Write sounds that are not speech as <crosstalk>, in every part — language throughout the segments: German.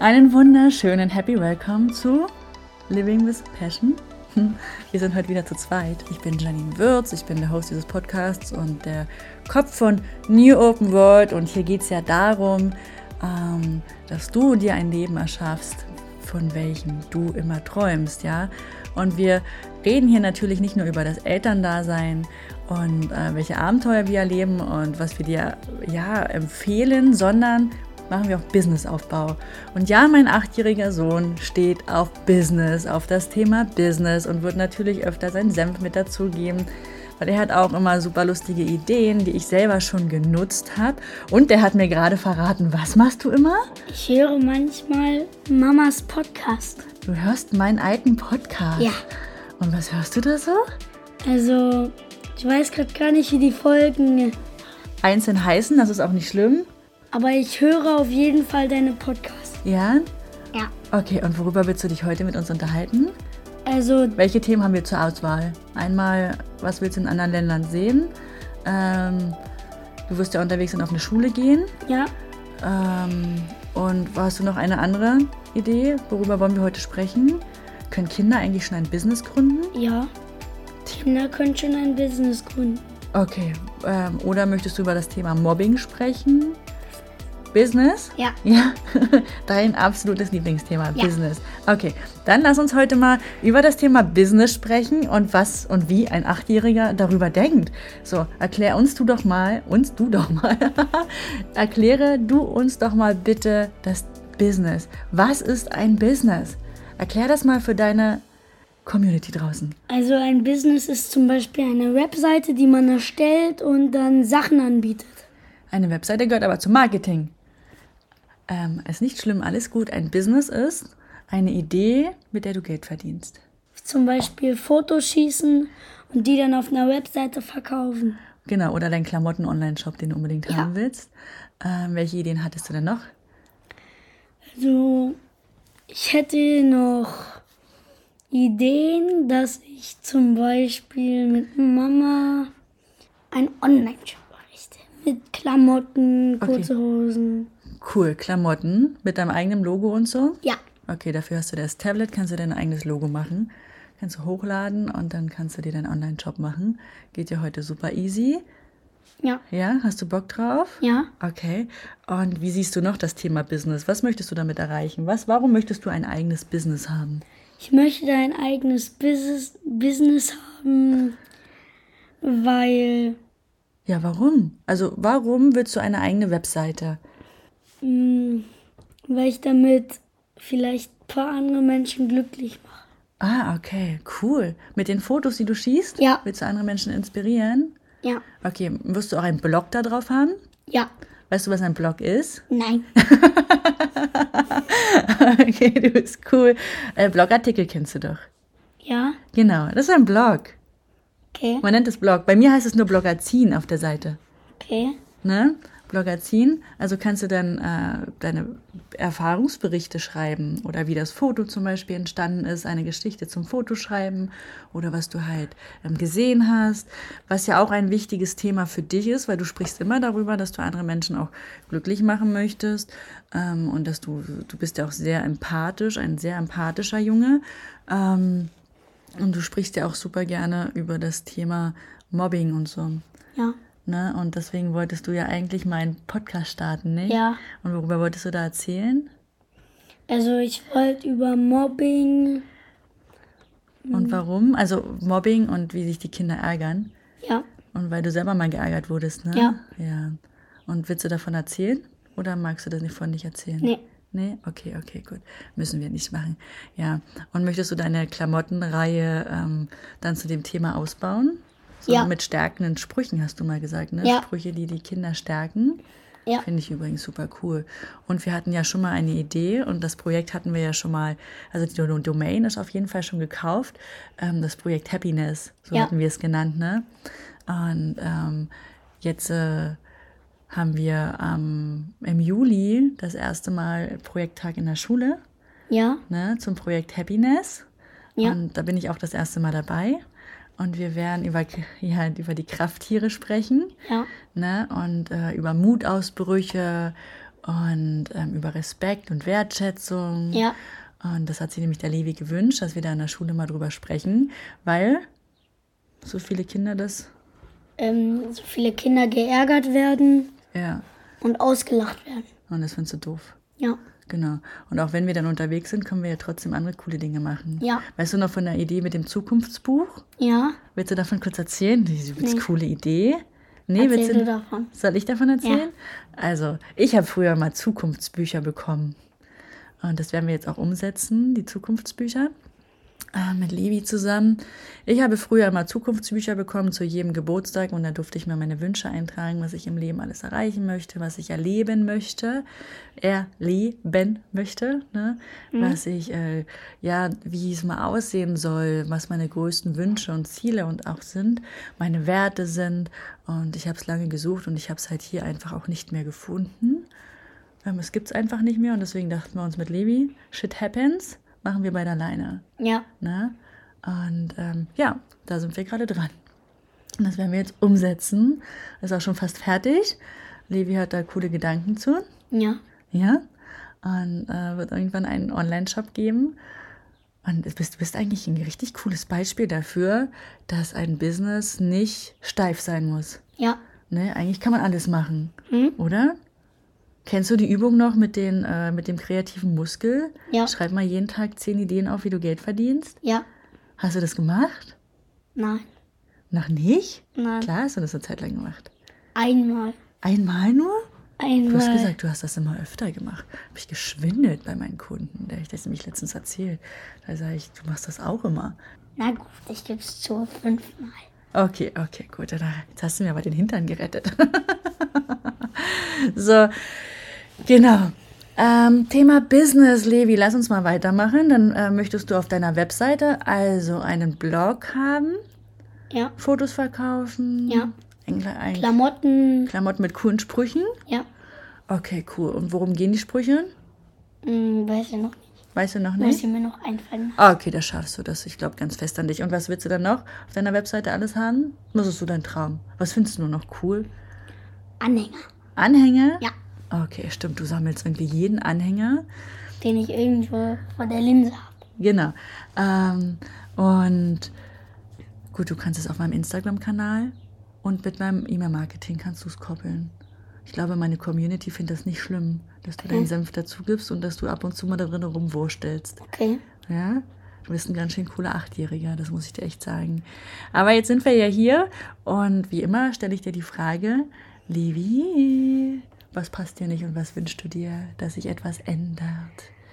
Einen wunderschönen Happy Welcome zu Living with Passion. Wir sind heute wieder zu zweit. Ich bin Janine Würz, ich bin der Host dieses Podcasts und der Kopf von New Open World. Und hier geht es ja darum, ähm, dass du dir ein Leben erschaffst, von welchem du immer träumst, ja. Und wir reden hier natürlich nicht nur über das Elterndasein und äh, welche Abenteuer wir erleben und was wir dir ja empfehlen, sondern machen wir auch Businessaufbau. Und ja, mein achtjähriger Sohn steht auf Business, auf das Thema Business und wird natürlich öfter seinen Senf mit dazugeben, weil er hat auch immer super lustige Ideen, die ich selber schon genutzt habe. Und der hat mir gerade verraten, was machst du immer? Ich höre manchmal Mamas Podcast. Du hörst meinen alten Podcast? Ja. Und was hörst du da so? Also, ich weiß gerade gar nicht, wie die Folgen. Einzeln heißen, das ist auch nicht schlimm. Aber ich höre auf jeden Fall deine Podcasts. Ja? Ja. Okay, und worüber willst du dich heute mit uns unterhalten? Also, Welche Themen haben wir zur Auswahl? Einmal, was willst du in anderen Ländern sehen? Ähm, du wirst ja unterwegs sein, auf eine Schule gehen. ja, Ähm, und hast du noch eine andere Idee? Worüber wollen wir heute sprechen? Können Kinder eigentlich schon ein Business gründen? ja. Kinder können schon ein Business gründen. Okay. Ähm, oder möchtest du über das Thema Mobbing sprechen? Business? Ja. Ja, <laughs> dein absolutes Lieblingsthema, Ja. Business. Okay, dann lass uns heute mal über das Thema Business sprechen und was und wie ein Achtjähriger darüber denkt. So, erklär uns du doch mal, uns du doch mal, <laughs> erkläre du uns doch mal bitte das Business. Was ist ein Business? Erklär das mal für deine Community draußen. Also, ein Business ist zum Beispiel eine Webseite, die man erstellt und dann Sachen anbietet. Eine Webseite gehört aber zum Marketing. Ähm, ist nicht schlimm, alles gut. Ein Business ist eine Idee, mit der du Geld verdienst. Zum Beispiel Fotos schießen und die dann auf einer Webseite verkaufen. Genau, oder dein Klamotten-Online-Shop, den du unbedingt Ja. haben willst. Ähm, welche Ideen hattest du denn noch? Also, ich hätte noch Ideen, dass ich zum Beispiel mit Mama einen Online-Shop errichte. Mit Klamotten, Okay. kurze Hosen. Cool, Klamotten mit deinem eigenen Logo und so. Ja, Okay, dafür hast du das Tablet, kannst du dein eigenes Logo machen. Kannst du hochladen und dann kannst du dir deinen Online-Shop machen. Geht ja heute super easy. ja, Ja, hast du Bock drauf? ja. Okay. Und wie siehst du noch das Thema Business? Was möchtest du damit erreichen? Was, warum möchtest du ein eigenes Business haben? Ich möchte ein eigenes Business, Business haben, weil Ja, warum? Also, warum willst du eine eigene Webseite? Mh, weil ich damit vielleicht ein paar andere Menschen glücklich mache. Ah, okay, cool. Mit den Fotos, die du schießt? Ja. Willst du andere Menschen inspirieren? Ja, Okay, wirst du auch einen Blog da drauf haben? ja, Weißt du, was ein Blog ist? nein. <laughs> okay, du bist cool. Äh, Blogartikel kennst du doch. Ja, Genau, das ist ein Blog. okay, Man nennt es Blog. Bei mir heißt es nur Blogazin auf der Seite. okay. Ne? Blogazin. Also kannst du dann äh, deine Erfahrungsberichte schreiben oder wie das Foto zum Beispiel entstanden ist, eine Geschichte zum Foto schreiben oder was du halt ähm, gesehen hast, was ja auch ein wichtiges Thema für dich ist, weil du sprichst immer darüber, dass du andere Menschen auch glücklich machen möchtest ähm, und dass du, du bist ja auch sehr empathisch, ein sehr empathischer Junge. Ähm, und du sprichst ja auch super gerne über das Thema Mobbing und so. Ja, Ne? Und deswegen wolltest du ja eigentlich mal einen Podcast starten, nicht? Ja. Und worüber wolltest du da erzählen? also ich wollte über Mobbing, Und warum? Also Mobbing und wie sich die Kinder ärgern. ja, Und weil du selber mal geärgert wurdest, ne? Ja. Ja. Und willst du davon erzählen? Oder magst du das nicht von nicht erzählen? Nee. Nee? Okay, okay, gut. Müssen wir nicht machen. Ja. Und möchtest du deine Klamottenreihe ähm, dann zu dem Thema ausbauen? So Ja. mit stärkenden Sprüchen, hast du mal gesagt, ne? Ja. Sprüche, die die Kinder stärken. ja, Finde ich übrigens super cool. Und wir hatten ja schon mal eine Idee und das Projekt hatten wir ja schon mal, also die Do- Domain ist auf jeden Fall schon gekauft. Ähm, das Projekt Happiness, so Ja. hatten wir es genannt, ne? Und ähm, jetzt äh, haben wir ähm, im Juli das erste Mal Projekttag in der Schule ja, ne, zum Projekt Happiness. Ja. Und da bin ich auch das erste Mal dabei. Und wir werden über, ja, über die Krafttiere sprechen ja, ne? und äh, über Mutausbrüche und ähm, über Respekt und Wertschätzung. Ja. Und das hat sie nämlich der Levi gewünscht, dass wir da in der Schule mal drüber sprechen, weil so viele Kinder das, Ähm, so viele Kinder geärgert werden ja, und ausgelacht werden. und das findest du doof. Ja. Genau. Und auch wenn wir dann unterwegs sind, können wir ja trotzdem andere coole Dinge machen. Ja. Weißt du noch von der Idee mit dem Zukunftsbuch? Ja. Willst du davon kurz erzählen? Diese Nee. coole Idee. Nee, willst Erzähl du, du davon. Soll ich davon erzählen? Also, ich habe früher mal Zukunftsbücher bekommen. Und das werden wir jetzt auch umsetzen, die Zukunftsbücher. Äh, mit Levi zusammen. Ich habe früher mal Zukunftsbücher bekommen zu jedem Geburtstag und da durfte ich mir meine Wünsche eintragen, was ich im Leben alles erreichen möchte, was ich erleben möchte, erleben möchte, ne? was ich, äh, ja, wie es mal aussehen soll, was meine größten Wünsche und Ziele und auch sind, meine Werte sind. Und ich habe es lange gesucht und ich habe es halt hier einfach auch nicht mehr gefunden. Ähm, es gibt es einfach nicht mehr und deswegen dachten wir uns mit Levi, shit happens, machen wir beide alleine. Ja. Ne? Und ähm, ja, da sind wir gerade dran. Und das werden wir jetzt umsetzen. Ist auch schon fast fertig. Levi hat da coole Gedanken zu. Ja. Ja. Und äh, wird irgendwann einen Online-Shop geben. Und du bist, bist eigentlich ein richtig cooles Beispiel dafür, dass ein Business nicht steif sein muss. Ja. Ne? Eigentlich kann man alles machen, Hm? oder? Kennst du die Übung noch mit, den, äh, mit dem kreativen Muskel? Ja. Schreib mal jeden Tag zehn Ideen auf, wie du Geld verdienst. Ja. Hast du das gemacht? Nein. Noch nicht? Nein. Klar hast du das eine Zeit lang gemacht. Einmal. Einmal nur? Du hast Einmal. gesagt, du hast das immer öfter gemacht. Habe ich geschwindelt bei meinen Kunden. Der ich das nämlich letztens erzählt. Da sage ich, du machst das auch immer. Na gut, ich gebe es zu fünfmal. Okay, okay, gut. Jetzt hast du mir aber den Hintern gerettet. <laughs> so, genau. Ähm, Thema Business, Levi, lass uns mal weitermachen. Dann äh, möchtest du auf deiner Webseite also einen Blog haben, Ja. Fotos verkaufen. Ja. Ein, ein Klamotten. Klamotten mit coolen Sprüchen. Ja. Okay, cool. Und worum gehen die Sprüche? Hm, weiß ich noch nicht. Weißt du noch Muss nicht? ich mir noch einfallen. Ah, okay, da schaffst du das. Ich glaube ganz fest an dich. Und was willst du dann noch auf deiner Webseite alles haben? Was ist so dein Traum? Was findest du noch cool? Anhänger. Anhänger? Ja. Okay, stimmt. Du sammelst irgendwie jeden Anhänger. Den ich irgendwo vor der Linse habe. Genau. Ähm, und gut, du kannst es auf meinem Instagram-Kanal und mit meinem E-Mail-Marketing kannst du es koppeln. Ich glaube, meine Community findet das nicht schlimm, dass du deinen Senf dazu gibst und dass du ab und zu mal da drin rumwurstelst. Okay. Ja, du bist ein ganz schön cooler Achtjähriger, das muss ich dir echt sagen. Aber jetzt sind wir ja hier und wie immer stelle ich dir die Frage, Levi, was passt dir nicht und was wünschst du dir, dass sich etwas ändert?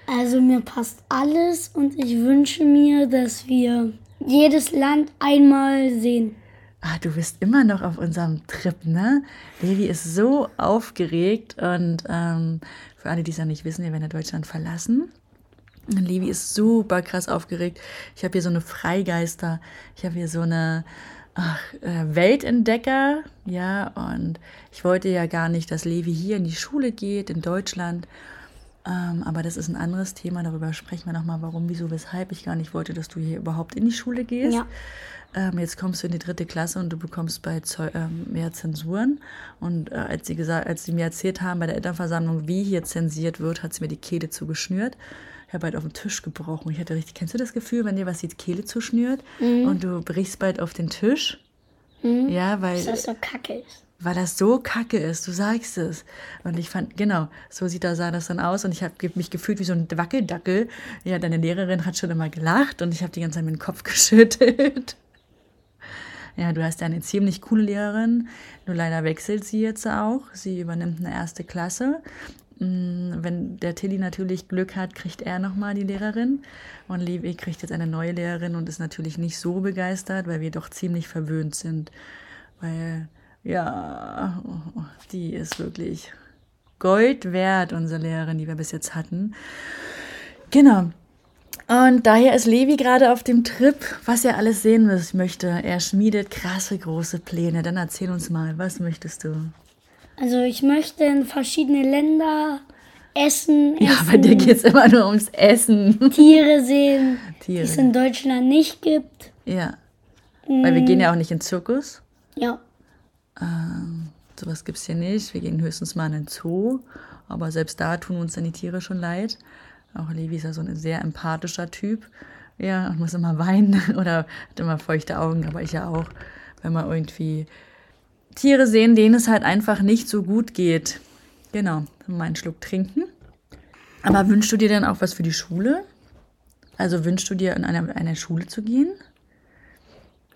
Also mir passt alles und ich wünsche mir, dass wir jedes Land einmal sehen. Ah, du bist immer noch auf unserem Trip, ne? Levi ist so aufgeregt und ähm, für alle, die es ja nicht wissen, wir werden ja Deutschland verlassen. Und Levi ist super krass aufgeregt. Ich habe hier so eine Freigeister, ich habe hier so eine ach, äh, Weltentdecker, ja, und ich wollte ja gar nicht, dass Levi hier in die Schule geht, in Deutschland. Ähm, aber das ist ein anderes Thema, darüber sprechen wir nochmal, warum, wieso, weshalb ich gar nicht wollte, dass du hier überhaupt in die Schule gehst. Ja. Ähm, jetzt kommst du in die dritte Klasse und du bekommst bei Zeu ähm, mehr Zensuren. Und äh, als, sie gesagt, als sie mir erzählt haben bei der Elternversammlung, wie hier zensiert wird, hat sie mir die Kehle zugeschnürt. Ich habe halt auf den Tisch gebrochen. Ich hatte richtig, kennst du das Gefühl, wenn dir was die Kehle zuschnürt und du brichst bald auf den Tisch? Ja, weil das so kacke ist. weil das so kacke ist, du sagst es. Und ich fand, genau, so sieht da, sah das dann aus und ich habe mich gefühlt wie so ein Wackeldackel. Ja, deine Lehrerin hat schon immer gelacht und ich habe die ganze Zeit mit dem Kopf <laughs> geschüttelt. Ja, du hast ja eine ziemlich coole Lehrerin, nur leider wechselt sie jetzt auch. Sie übernimmt eine erste Klasse. Mm, Wenn der Tilly natürlich Glück hat, kriegt er nochmal die Lehrerin. Und Levi kriegt jetzt eine neue Lehrerin und ist natürlich nicht so begeistert, weil wir doch ziemlich verwöhnt sind. Weil, ja, die ist wirklich Gold wert, unsere Lehrerin, die wir bis jetzt hatten. Genau. Und daher ist Levi gerade auf dem Trip, was er alles sehen möchte. Er schmiedet krasse große Pläne. Dann erzähl uns mal, was möchtest du? Also ich möchte in verschiedene Länder essen, Ja, essen bei dir geht es immer nur ums Essen. Tiere sehen, <laughs> die es Tiere. in Deutschland nicht gibt. Ja. Weil wir gehen ja auch nicht in den Zirkus. Ja. Sowas gibt es hier nicht. Wir gehen höchstens mal in den Zoo. aber selbst da tun uns dann die Tiere schon leid. Auch Levi ist ja so ein sehr empathischer Typ. Ja, und muss immer weinen <laughs> oder hat immer feuchte Augen, aber ich ja auch, wenn man irgendwie Tiere sehen, denen es halt einfach nicht so gut geht. Genau, mal einen Schluck trinken. Aber wünschst du dir dann auch was für die Schule? Also wünschst du dir in eine, eine Schule zu gehen?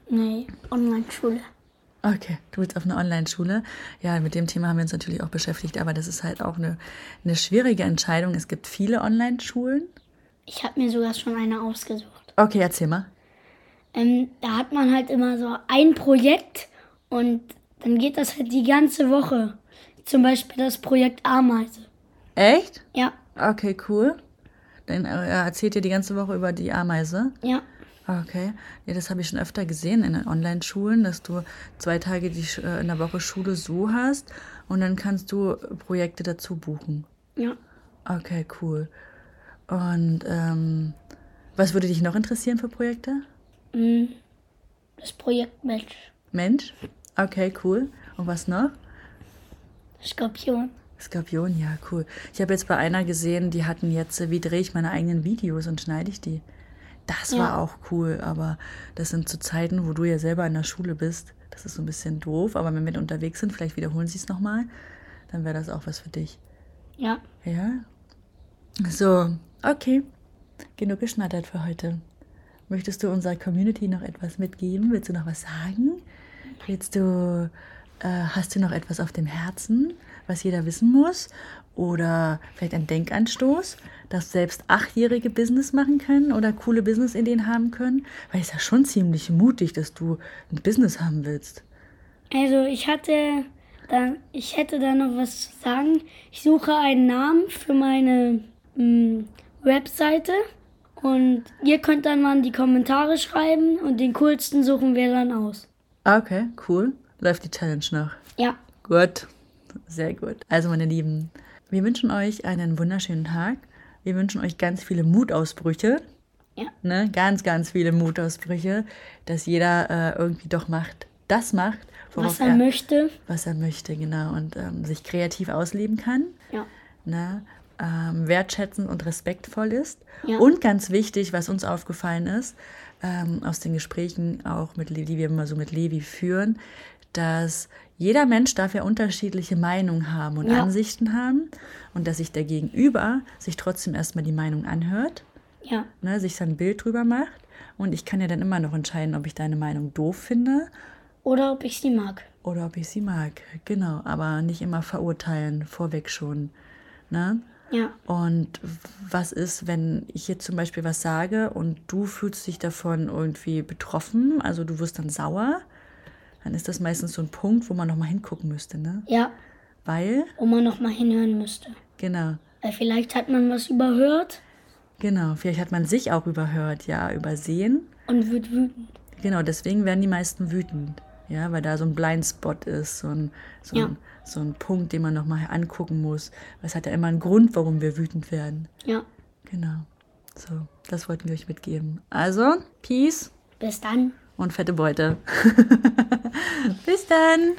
Nee, Online-Schule. Okay, du willst auf eine Online-Schule. Ja, mit dem Thema haben wir uns natürlich auch beschäftigt, aber das ist halt auch eine, eine schwierige Entscheidung. Es gibt viele Online-Schulen. Ich habe mir sogar schon eine ausgesucht. Okay, erzähl mal. Ähm, da hat man halt immer so ein Projekt und dann geht das halt die ganze Woche. Zum Beispiel das Projekt Ameise. Echt? Ja, Okay, cool. Dann äh, er erzählt dir die ganze Woche über die Ameise. ja, Okay. Ja, das habe ich schon öfter gesehen in den Online-Schulen, dass du zwei Tage die, äh, in der Woche Schule so hast und dann kannst du Projekte dazu buchen. ja. Okay, cool. Und ähm, was würde dich noch interessieren für Projekte? Mm, Das Projekt Mensch. Mensch? Okay, cool. Und was noch? Skorpion. Skorpion, ja, cool. Ich habe jetzt bei einer gesehen, die hatten jetzt, wie drehe ich meine eigenen Videos und schneide ich die. Das Ja. war auch cool, aber das sind zu Zeiten, wo du ja selber in der Schule bist. Das ist so ein bisschen doof, aber wenn wir unterwegs sind, vielleicht wiederholen sie es nochmal, dann wäre das auch was für dich. Ja. Ja? So, okay. Genug geschnattert für heute. Möchtest du unserer Community noch etwas mitgeben? Willst du noch was sagen? Willst du, äh, hast du noch etwas auf dem Herzen, was jeder wissen muss? Oder vielleicht ein Denkanstoß, dass selbst Achtjährige Business machen können oder coole Business-Ideen haben können? Weil es ist ja schon ziemlich mutig, dass du ein Business haben willst. Also ich hatte da, ich hätte da noch was zu sagen. Ich suche einen Namen für meine mm, Webseite und ihr könnt dann mal in die Kommentare schreiben und den coolsten suchen wir dann aus. Okay, cool. Läuft die Challenge noch. Ja, Gut, sehr gut. Also meine Lieben, wir wünschen euch einen wunderschönen Tag. Wir wünschen euch ganz viele Mutausbrüche. Ja. Ne? Ganz, ganz viele Mutausbrüche, dass jeder äh, irgendwie doch macht, das macht, was er möchte. was er möchte, genau, und ähm, sich kreativ ausleben kann. Ja, Ne? Ähm, wertschätzend und respektvoll ist. Ja. Und ganz wichtig, was uns aufgefallen ist, ähm, aus den Gesprächen auch mit Levi, die wir immer so mit Levi führen, dass jeder Mensch darf ja unterschiedliche Meinungen haben und Ja. Ansichten haben und dass sich der Gegenüber sich trotzdem erstmal die Meinung anhört, ja, ne, sich sein Bild drüber macht und ich kann ja dann immer noch entscheiden, ob ich deine Meinung doof finde oder ob ich sie mag. oder ob ich sie mag. Genau, aber nicht immer verurteilen, vorweg schon. Ne? Ja, Und was ist, wenn ich jetzt zum Beispiel was sage und du fühlst dich davon irgendwie betroffen, also du wirst dann sauer, dann ist das meistens so ein Punkt, wo man nochmal hingucken müsste, ne? ja, Weil, wo man noch mal hinhören müsste. genau, Weil vielleicht hat man was überhört genau, vielleicht hat man sich auch überhört, ja, übersehen. und wird wütend. Genau, deswegen werden die meisten wütend, ja, weil da so ein Blindspot ist, so ein, so Ja. ein, so ein Punkt, den man nochmal angucken muss. Es hat ja immer einen Grund, warum wir wütend werden. Ja, Genau. So, das wollten wir euch mitgeben. Also, Peace bis dann. und fette Beute. <laughs> Bis dann.